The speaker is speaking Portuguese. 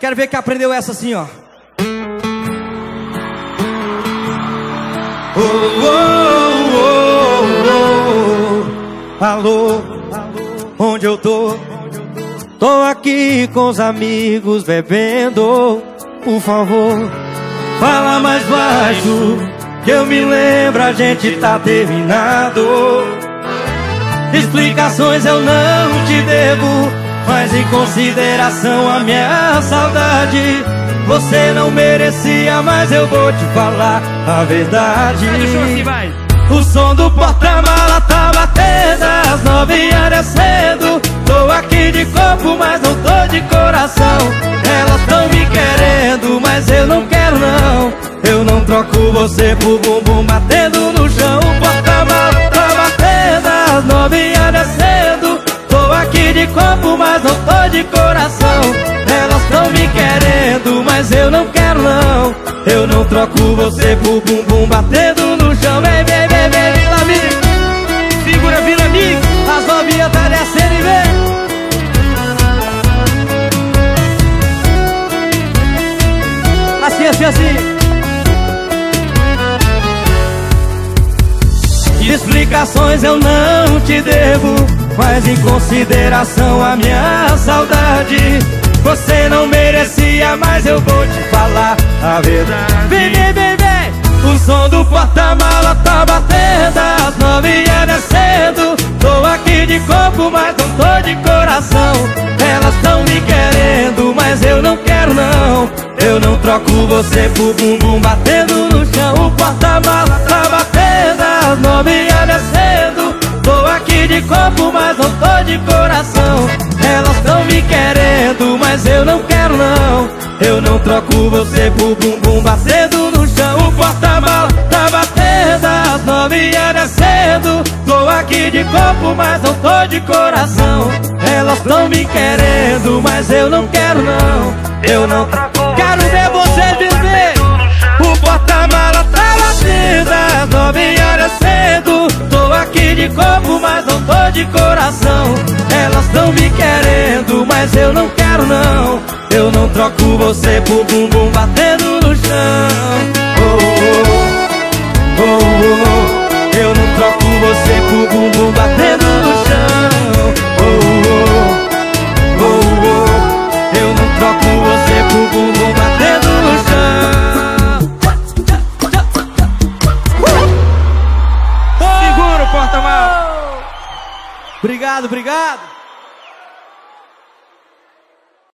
Quero ver quem aprendeu essa assim, ó. Oh, oh, oh, oh, Alô, onde eu tô? Tô aqui com os amigos bebendo. Por favor, fala mais baixo. Que eu me lembro, a gente tá terminado. Explicações eu não te devo, mas em consideração a minha saudade. Você não merecia, mas eu vou te falar a verdade. Vai. O som do porta-mala tá batendo às nove horas cedo. Tô aqui de corpo, mas não tô de coração. Elas tão me querendo, mas eu não quero não. Eu não troco você por bumbum batendo no chão. O porta-mala tá batendo às nove horas de corpo, mas não tô de coração. Elas tão me querendo, mas eu não quero não. Eu não troco você por bumbum batendo no chão. Vem, vem, vem, vem, lá, vem. Segura, vira amigo. As novinhas tá descendo e vem. Assim, assim, assim. Explicações eu não te devo, mas em consideração a minha saudade. Você não merecia, mas eu vou te falar a verdade. Vem, vem, vem, vem. O som do porta-mala tá batendo às nove horas cedo. Tô aqui de corpo, mas não tô de coração. Elas tão me querendo, mas eu não quero não. Eu não troco você por bumbum batendo no chão. O porta-mala tá batendo às nove não tô de coração. Elas tão me querendo, mas eu não quero não. Eu não troco você por bumbum batendo no chão. O porta-mala tá batendo às nove horas cedo. Tô aqui de corpo, mas não tô de coração. Elas tão me querendo, mas eu não quero não. Eu não troco. Quero ver você viver. O porta-mala tá Elas tão me querendo, mas eu não quero não. Eu não troco você por bumbum batendo no chão. Oh, oh, oh, oh. Obrigado, obrigado.